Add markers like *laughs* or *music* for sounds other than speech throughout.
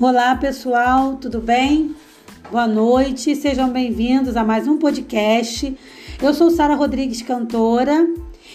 Olá pessoal, tudo bem? Boa noite, sejam bem-vindos a mais um podcast. Eu sou Sara Rodrigues, cantora,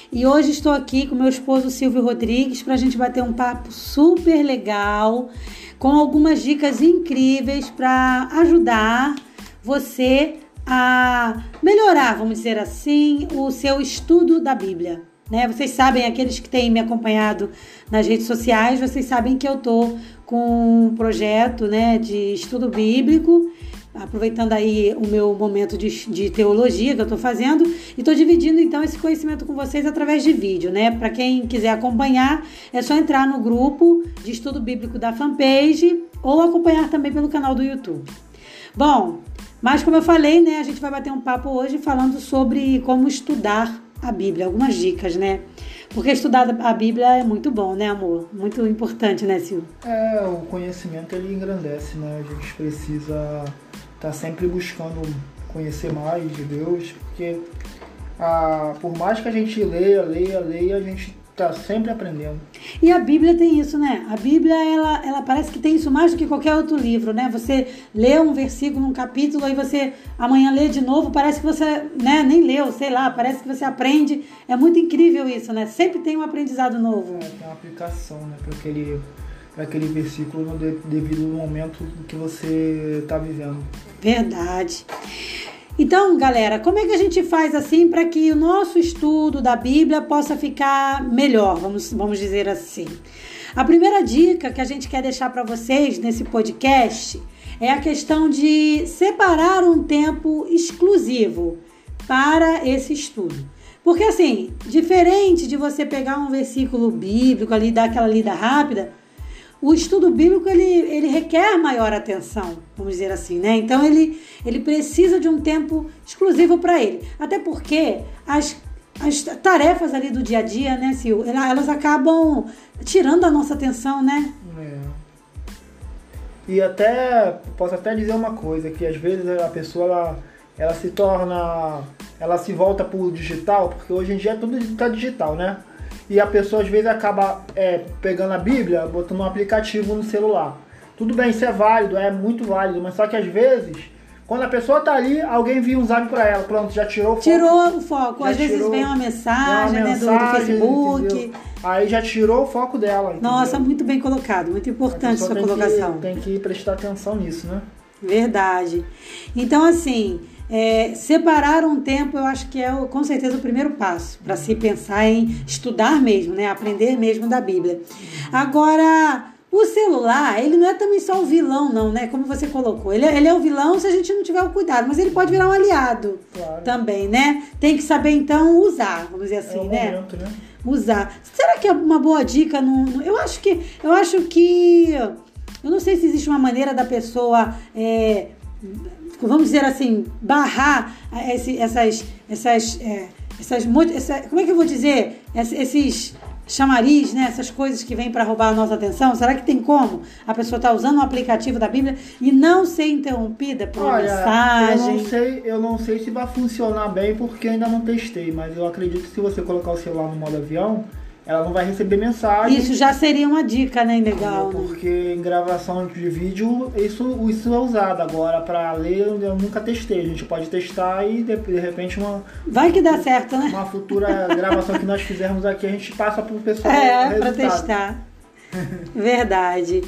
e hoje estou aqui com meu esposo Silvio Rodrigues para a gente bater um papo super legal, com algumas dicas incríveis para ajudar você a melhorar, vamos dizer assim, o seu estudo da Bíblia. Né? Vocês sabem, aqueles que têm me acompanhado nas redes sociais, vocês sabem que eu tô com um projeto né, de estudo bíblico, aproveitando aí o meu momento de, de teologia que eu estou fazendo, e estou dividindo então esse conhecimento com vocês através de vídeo, né? Para quem quiser acompanhar, é só entrar no grupo de estudo bíblico da fanpage ou acompanhar também pelo canal do YouTube. Bom, mas como eu falei, né, a gente vai bater um papo hoje falando sobre como estudar a Bíblia, algumas dicas, né? Porque estudar a Bíblia é muito bom, né, amor? Muito importante, né, Silvio? É, o conhecimento ele engrandece, né? A gente precisa estar tá sempre buscando conhecer mais de Deus, porque a, por mais que a gente leia, leia, leia, a gente Tá sempre aprendendo. E a Bíblia tem isso, né? A Bíblia, ela, ela parece que tem isso mais do que qualquer outro livro, né? Você lê um versículo, um capítulo, aí você amanhã lê de novo, parece que você né, nem leu, sei lá, parece que você aprende. É muito incrível isso, né? Sempre tem um aprendizado novo. É, tem uma aplicação, né? Para aquele, aquele versículo no devido momento que você está vivendo. Verdade. Então, galera, como é que a gente faz assim para que o nosso estudo da Bíblia possa ficar melhor, vamos, vamos dizer assim? A primeira dica que a gente quer deixar para vocês nesse podcast é a questão de separar um tempo exclusivo para esse estudo. Porque assim, diferente de você pegar um versículo bíblico ali, dar aquela lida rápida, o estudo bíblico ele, ele requer maior atenção, vamos dizer assim, né? Então ele, ele precisa de um tempo exclusivo para ele. Até porque as, as tarefas ali do dia a dia, né, Sil, elas acabam tirando a nossa atenção, né? É. E até, posso até dizer uma coisa, que às vezes a pessoa ela, ela se torna, ela se volta para o digital, porque hoje em dia tudo está digital, né? E a pessoa às vezes acaba é, pegando a Bíblia, botando um aplicativo no celular. Tudo bem, isso é válido, é muito válido, mas só que às vezes, quando a pessoa tá ali, alguém viu um zap para ela, pronto, já tirou o foco. Tirou o foco. Às vezes vem uma mensagem, uma mensagem né, do, Facebook. Entendeu? Aí já tirou o foco dela. Entendeu? Nossa, muito bem colocado, muito importante sua colocação. Que, tem que prestar atenção nisso, né? Verdade. Então, assim, é, separar um tempo, eu acho que é com certeza o primeiro passo para se pensar em estudar mesmo, né? Aprender mesmo da Bíblia. Agora, o celular, ele não é também só o vilão, não, né? Como você colocou. Ele, é, ele é o vilão se a gente não tiver o cuidado, mas ele pode virar um aliado claro. também, né? Tem que saber, então, usar, vamos dizer assim, é né? Momento, né? Usar. Será que é uma boa dica? No, eu acho que. Eu acho que. Eu não sei se existe uma maneira da pessoa. É, vamos dizer assim, barrar esse, essas, essas, é, essas, essa, como é que eu vou dizer, esses chamariz, né, essas coisas que vêm para roubar a nossa atenção? Será que tem como a pessoa estar tá usando um aplicativo da Bíblia e não ser interrompida por Olha, mensagem? Eu não sei, eu não sei se vai funcionar bem porque ainda não testei, mas eu acredito que se você colocar o celular no modo avião, ela não vai receber mensagem. Isso já seria uma dica, né? Legal. Né? Porque né? em gravação de vídeo isso, isso é usado. Agora, para ler, eu nunca testei. A gente pode testar e de, de repente uma. Vai que dá certo, né? Uma futura gravação que nós fizermos aqui, a gente passa para o pessoal. É, para testar. Verdade.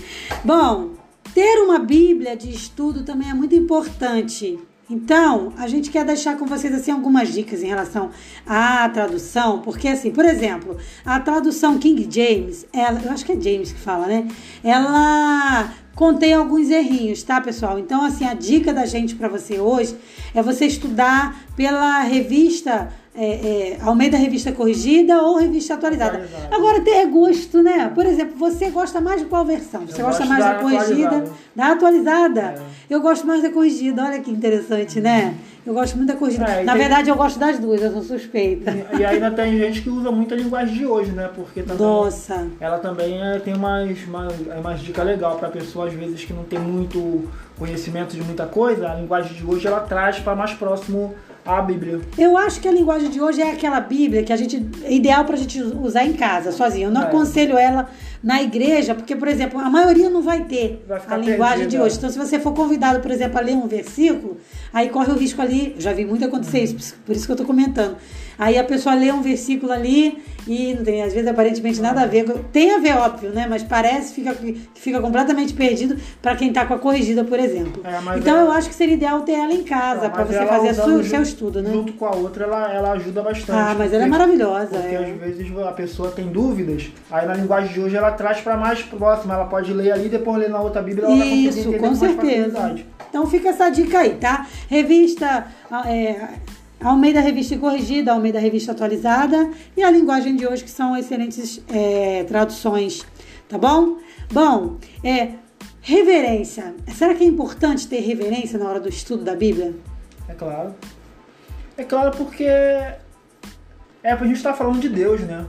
Bom, ter uma Bíblia de estudo também é muito importante. Então, a gente quer deixar com vocês assim algumas dicas em relação à tradução, porque assim, por exemplo, a tradução King James, ela, eu acho que é James que fala, né? Ela contém alguns errinhos, tá, pessoal? Então, assim, a dica da gente para você hoje é você estudar pela revista é, é, Almeida Revista Corrigida ou Revista Atualizada. atualizada. Agora, ter gosto, né? Por exemplo, você gosta mais de qual versão? Você Eu gosta mais da, da corrigida? Atualizada. Da atualizada? É. Eu gosto mais da corrigida. Olha que interessante, né? Eu gosto muito da corrigida. É, Na tem... verdade, eu gosto das duas, eu sou suspeita. E, e, ainda tem gente que usa muito a linguagem de hoje, né? Porque também Nossa. ela também é, tem umas, umas, umas dicas legais para pessoa, às vezes, que não tem muito conhecimento de muita coisa. A linguagem de hoje ela traz para mais próximo a Bíblia. Eu acho que a linguagem de hoje é aquela Bíblia que a gente é ideal pra gente usar em casa, sozinho. Eu não É. aconselho ela na igreja, porque, por exemplo, a maioria não vai ter Vai a linguagem perdida. de hoje. Então, se você for convidado, por exemplo, a ler um versículo, aí corre o risco ali, já vi muito acontecer isso, por isso que eu tô comentando. Aí a pessoa lê um versículo ali e não tem, às vezes, aparentemente nada a ver. Tem a ver, óbvio, né? Mas parece fica, que fica completamente perdido pra quem tá com a corrigida, por exemplo. É, então, é- eu acho que seria ideal ter ela em casa, pra Mas você fazer o seu estudo, né? Junto com a outra, ela, ela ajuda bastante. Ah, mas ela é maravilhosa. Porque é. às vezes a pessoa tem dúvidas, aí na linguagem de hoje ela traz para mais próxima, ela pode ler ali, depois ler na outra Bíblia, ela vai conseguir Isso, entender com certeza. Então fica essa dica aí, tá? Revista é, Almeida Revista Corrigida, Almeida Revista Atualizada e a linguagem de hoje, que são excelentes é, traduções, tá bom? Bom, é, reverência. Será que é importante ter reverência na hora do estudo da Bíblia? É claro. É claro porque é pra gente estar falando de Deus, né?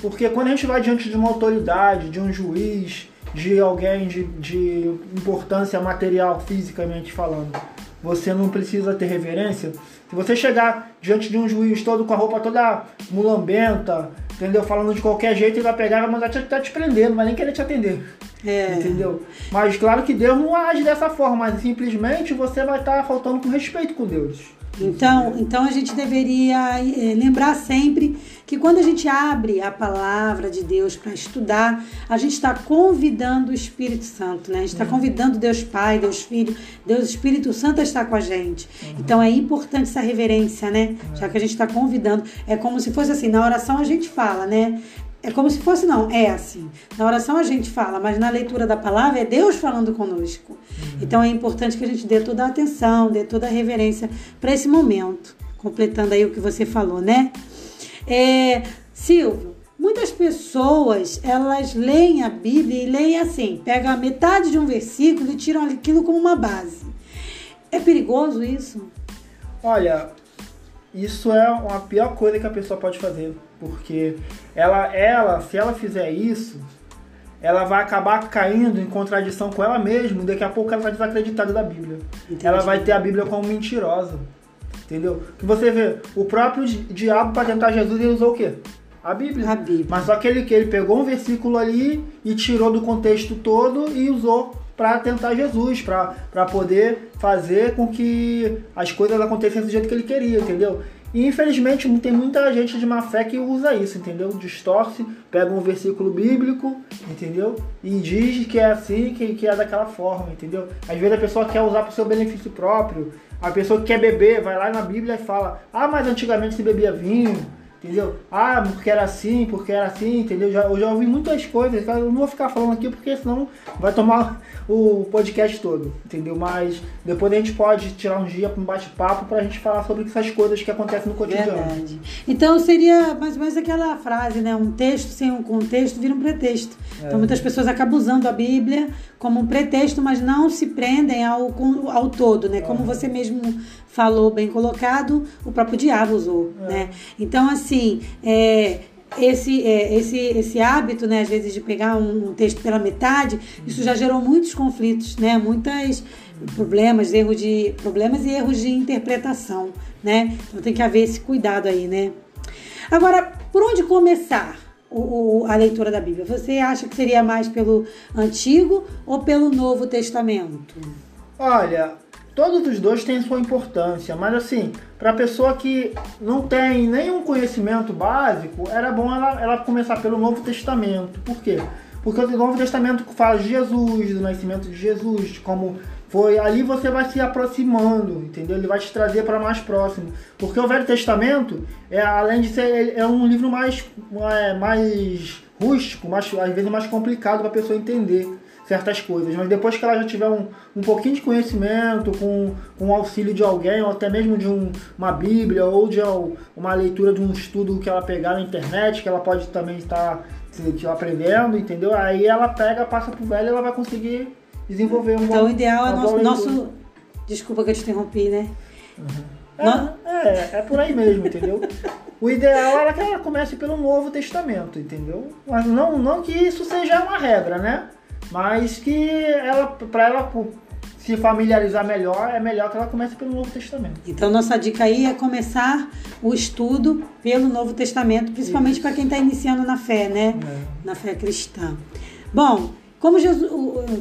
Porque quando a gente vai diante de uma autoridade, de um juiz, de alguém de, de importância material, fisicamente falando, você não precisa ter reverência. Se você chegar diante de um juiz todo com a roupa toda mulambenta, entendeu? Falando de qualquer jeito, ele vai pegar e vai mandar te, até te prender, não vai nem querer te atender. É. Entendeu? Mas claro que Deus não age dessa forma, mas simplesmente você vai estar faltando com respeito com Deus. Então, então a gente deveria eh, lembrar sempre que quando a gente abre a palavra de Deus para estudar, a gente está convidando o Espírito Santo, né? A gente está convidando Deus Pai, Deus Filho, Deus Espírito Santo a estar com a gente. Então é importante essa reverência, né? Já que a gente está convidando. É como se fosse assim, na oração a gente fala, né? É como se fosse, não, é assim. Na oração a gente fala, mas na leitura da palavra é Deus falando conosco. Então é importante que a gente dê toda a atenção, dê toda a reverência para esse momento. Completando aí o que você falou, né? É, Silvio, muitas pessoas elas leem a Bíblia e leem assim, pegam a metade de um versículo e tiram aquilo como uma base. É perigoso isso? Olha, isso é uma pior coisa que a pessoa pode fazer, porque ela, ela, se ela fizer isso, ela vai acabar caindo em contradição com ela mesma, e daqui a pouco ela vai desacreditar da Bíblia. Entendi. Ela vai ter a Bíblia como mentirosa. Entendeu? Que você vê, o próprio di- diabo para tentar Jesus, ele usou o quê? A Bíblia. A Bíblia. Mas só que ele, que ele pegou um versículo ali e tirou do contexto todo e usou para tentar Jesus, para poder fazer com que as coisas acontecessem do jeito que ele queria, entendeu? E infelizmente tem muita gente de má fé que usa isso, entendeu? Distorce, pega um versículo bíblico, entendeu? E diz que é assim, que, que é daquela forma, entendeu? Às vezes a pessoa quer usar para o seu benefício próprio, a pessoa que quer beber vai lá na Bíblia e fala: Ah, mas antigamente se bebia vinho, entendeu? Ah, porque era assim, porque era assim, entendeu? Já, eu já ouvi muitas coisas, eu não vou ficar falando aqui porque senão vai tomar *laughs* o podcast todo, entendeu? Mas depois a gente pode tirar um dia para um bate-papo pra gente falar sobre essas coisas que acontecem no cotidiano. Verdade. Então seria mais ou menos aquela frase, né? Um texto sem um contexto vira um pretexto. Então muitas pessoas acabam usando a Bíblia como um pretexto, mas não se prendem ao, ao todo, né? Como você mesmo falou, bem colocado, o próprio diabo usou, né? Então, assim, é, esse, é, esse, esse hábito, né, às vezes, de pegar um, texto pela metade, isso já gerou muitos conflitos, né? Muitos problemas, erros de problemas e erros de interpretação, né? Então tem que haver esse cuidado aí, né? Agora, por onde começar o, o- a leitura da Bíblia? Você acha que seria mais pelo Antigo ou pelo Novo Testamento? Olha, todos os dois têm sua importância, mas assim, para pessoa que não tem nenhum conhecimento básico, era bom ela, ela começar pelo Novo Testamento. Por quê? Porque o Novo Testamento fala de Jesus, do nascimento de Jesus, como foi. Ali você vai se aproximando, entendeu? Ele vai te trazer para mais próximo. Porque o Velho Testamento, é, além de ser é um livro mais, é, mais rústico, mais, às vezes mais complicado para a pessoa entender certas coisas, mas depois que ela já tiver um, um pouquinho de conhecimento, com, com o auxílio de alguém, ou até mesmo de um- uma Bíblia, ou de uma leitura de um estudo que ela pegar na internet, que ela pode também estar se- aprendendo, entendeu? Aí ela pega, passa pro velho e ela vai conseguir desenvolver um Então, o ideal é nosso, nosso. Desculpa que eu te interrompi, né? É, é, é por aí mesmo, entendeu? O ideal era que ela comece pelo Novo Testamento, entendeu? Mas não, não que isso seja uma regra, né? Mas que ela, para ela, se familiarizar melhor, é melhor que ela comece pelo Novo Testamento. Então, nossa dica aí é começar o estudo pelo Novo Testamento, principalmente para quem está iniciando na fé, né? É. Na fé cristã. Bom, como Jesus,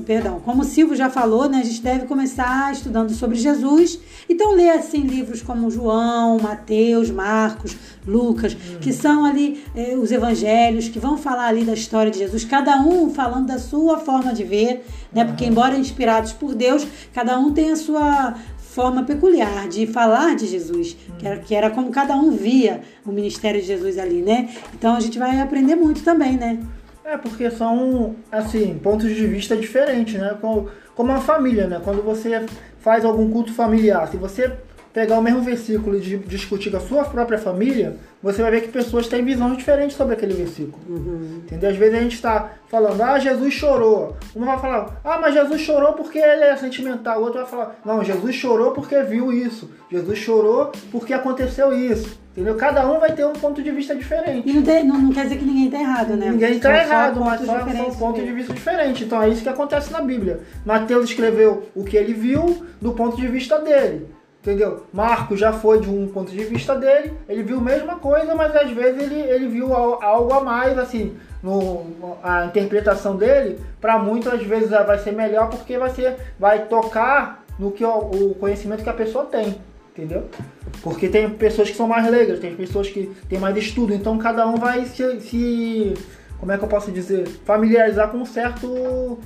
perdão, como o Silvio já falou, né, a gente deve começar estudando sobre Jesus. Então ler assim livros como João, Mateus, Marcos, Lucas, hum. que são ali eh, os evangelhos que vão falar ali da história de Jesus, cada um falando da sua forma de ver, né? Porque embora inspirados por Deus, cada um tem a sua forma peculiar de falar de Jesus, que era, que era como cada um via o ministério de Jesus ali, né? Então a gente vai aprender muito também, né? É, porque são, assim, pontos de vista diferentes, né? Como, uma família, né? Quando você faz algum culto familiar, se você pegar o mesmo versículo e discutir com a sua própria família, você vai ver que pessoas têm visões diferentes sobre aquele versículo. Uhum. Entendeu? Às vezes a gente está falando, ah, Jesus chorou. Um vai falar, ah, mas Jesus chorou porque ele é sentimental. O outro vai falar, não, Jesus chorou porque viu isso. Jesus chorou porque aconteceu isso. Entendeu? Cada um vai ter um ponto de vista diferente. E não, não, quer dizer que ninguém está errado, né? Ninguém está errado, mas só são pontos de vista diferentes. Então é isso que acontece na Bíblia. Mateus escreveu o que ele viu do ponto de vista dele. Entendeu? Marco já foi de um ponto de vista dele, ele viu a mesma coisa, mas às vezes ele, ele viu algo a mais, assim, no, a interpretação dele, para muitas às vezes vai ser melhor porque vai, ser, vai tocar no que o conhecimento que a pessoa tem, entendeu? Porque tem pessoas que são mais leigas, tem pessoas que têm mais estudo, então cada um vai se, se como é que eu posso dizer, familiarizar com um certo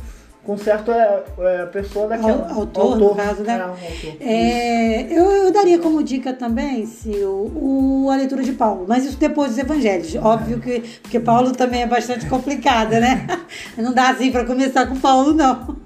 com certo é, é, pessoa daquela. Autor, autor, no caso, né? É, é, eu, eu, daria como dica também, se o, o, a leitura de Paulo, mas isso depois dos evangelhos. Óbvio que porque Paulo também é bastante complicada, né? *laughs* Não dá assim para começar com Paulo, não.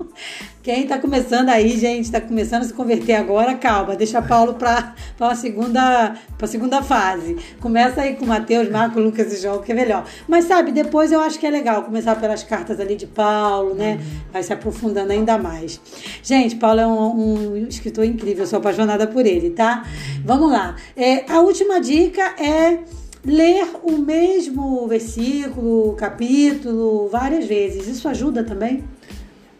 Quem está começando aí, gente, está começando a se converter agora, calma, deixa Paulo para a segunda, segunda fase. Começa aí com Mateus, Marcos, Lucas e João, que é melhor. Mas sabe, depois eu acho que é legal começar pelas cartas ali de Paulo, né? Uhum. Vai se aprofundando ainda mais. Gente, Paulo é um, um escritor incrível, eu sou apaixonada por ele, tá? Vamos lá. É, a última dica é ler o mesmo versículo, capítulo, várias vezes. Isso ajuda também?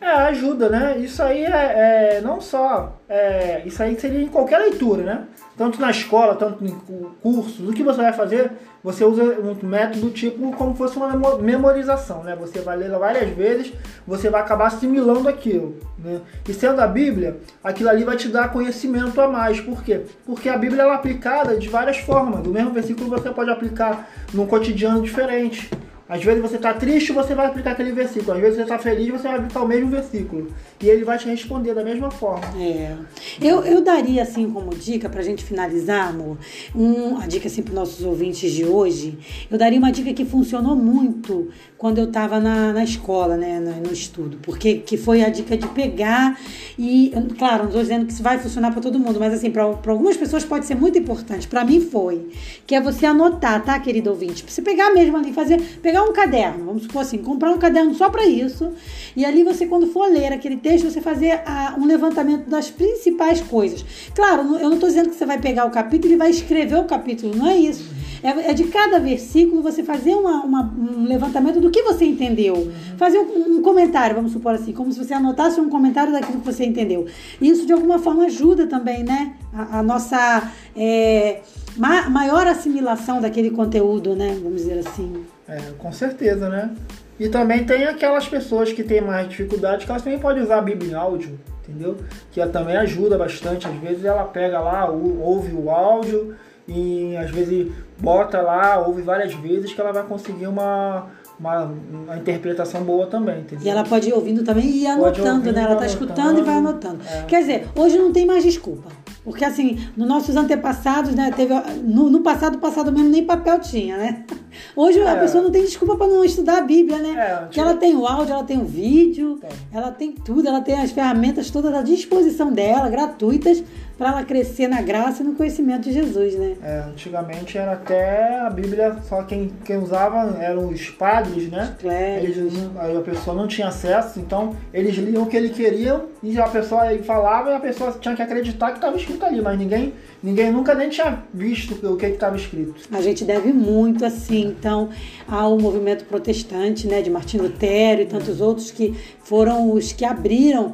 É, ajuda, né? Isso aí é, é não só. É, isso aí seria em qualquer leitura, né? Tanto na escola, tanto em cursos. O que você vai fazer? Você usa um método tipo como fosse uma memorização, né? Você vai ler várias vezes, você vai acabar assimilando aquilo, né? E sendo a Bíblia, aquilo ali vai te dar conhecimento a mais. Por quê? Porque a Bíblia é aplicada de várias formas. O mesmo versículo você pode aplicar num cotidiano diferente. Às vezes você está triste, você vai aplicar aquele versículo. Às vezes você está feliz, você vai aplicar o mesmo versículo. E ele vai te responder da mesma forma. É. Eu, eu daria, assim, como dica, para a gente finalizar, amor, um, a dica, assim, para nossos ouvintes de hoje, eu daria uma dica que funcionou muito quando eu estava na, na escola, né, no, no, estudo. Porque que foi a dica de pegar e, claro, não estou dizendo que isso vai funcionar para todo mundo, mas, assim, para algumas pessoas pode ser muito importante. Para mim foi. Que é você anotar, tá, querido ouvinte? Você pegar mesmo ali, fazer pegar um caderno, vamos supor assim, comprar um caderno só para isso, e ali você, quando for ler aquele texto, você fazer a, um levantamento das principais coisas. Claro, eu não estou dizendo que você vai pegar o capítulo e vai escrever o capítulo, não é isso. É, é de cada versículo você fazer uma, uma, um levantamento do que você entendeu. Fazer um, um, comentário, vamos supor assim, como se você anotasse um comentário daquilo que você entendeu. Isso de alguma forma ajuda também, né? A, a nossa é, ma maior assimilação daquele conteúdo, né? Vamos dizer assim. É, com certeza, né? E também tem aquelas pessoas que têm mais dificuldade que elas também podem usar a Bíblia em áudio, entendeu? Que também ajuda bastante. Às vezes ela pega lá, ouve o áudio e às vezes bota lá, ouve várias vezes que ela vai conseguir uma, uma, uma interpretação boa também, entendeu? E ela pode ir ouvindo também e ir anotando, né? Ela tá escutando e vai anotando. É. Quer dizer, hoje não tem mais desculpa. Porque assim, nos nossos antepassados, né, teve no, no passado, passado mesmo nem papel tinha, né? *laughs* Hoje é. a pessoa não tem desculpa para não estudar a Bíblia, né? É, Porque ela tem o áudio, ela tem o vídeo, tem. ela tem tudo, ela tem as ferramentas todas à disposição dela, gratuitas, para ela crescer na graça e no conhecimento de Jesus, né? É, antigamente era até a Bíblia, só quem, quem usava eram os padres, né? Eles, aí a pessoa não tinha acesso, então eles liam o que eles queriam e a pessoa aí falava e a pessoa tinha que acreditar que estava escrito ali, mas ninguém, ninguém nunca nem tinha visto o que estava escrito. A gente deve muito, assim, então, ao movimento protestante, né, de Martim Lutero e tantos outros que foram os que abriram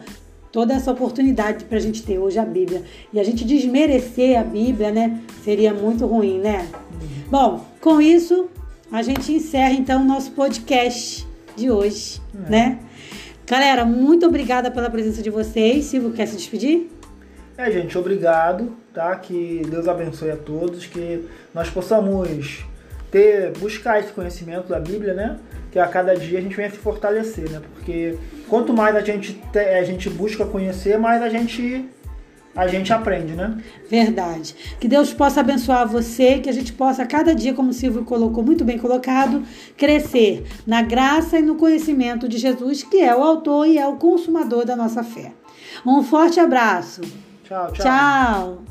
toda essa oportunidade para a gente ter hoje a Bíblia. E a gente desmerecer a Bíblia, né? Seria muito ruim, né? Bom, com isso, a gente encerra então o nosso podcast de hoje, é. né? Galera, muito obrigada pela presença de vocês. Silvio, quer se despedir? É, gente, obrigado, tá? Que Deus abençoe a todos, que nós possamos ter, buscar esse conhecimento da Bíblia, né? Que a cada dia a gente venha se fortalecer, né? Porque quanto mais a gente, te, a gente busca conhecer, mais a gente a gente aprende, né? Verdade. Que Deus possa abençoar você, que a gente possa, cada dia, como o Silvio colocou, muito bem colocado, crescer na graça e no conhecimento de Jesus, que é o autor e é o consumador da nossa fé. Um forte abraço. Tchau, tchau. Tchau.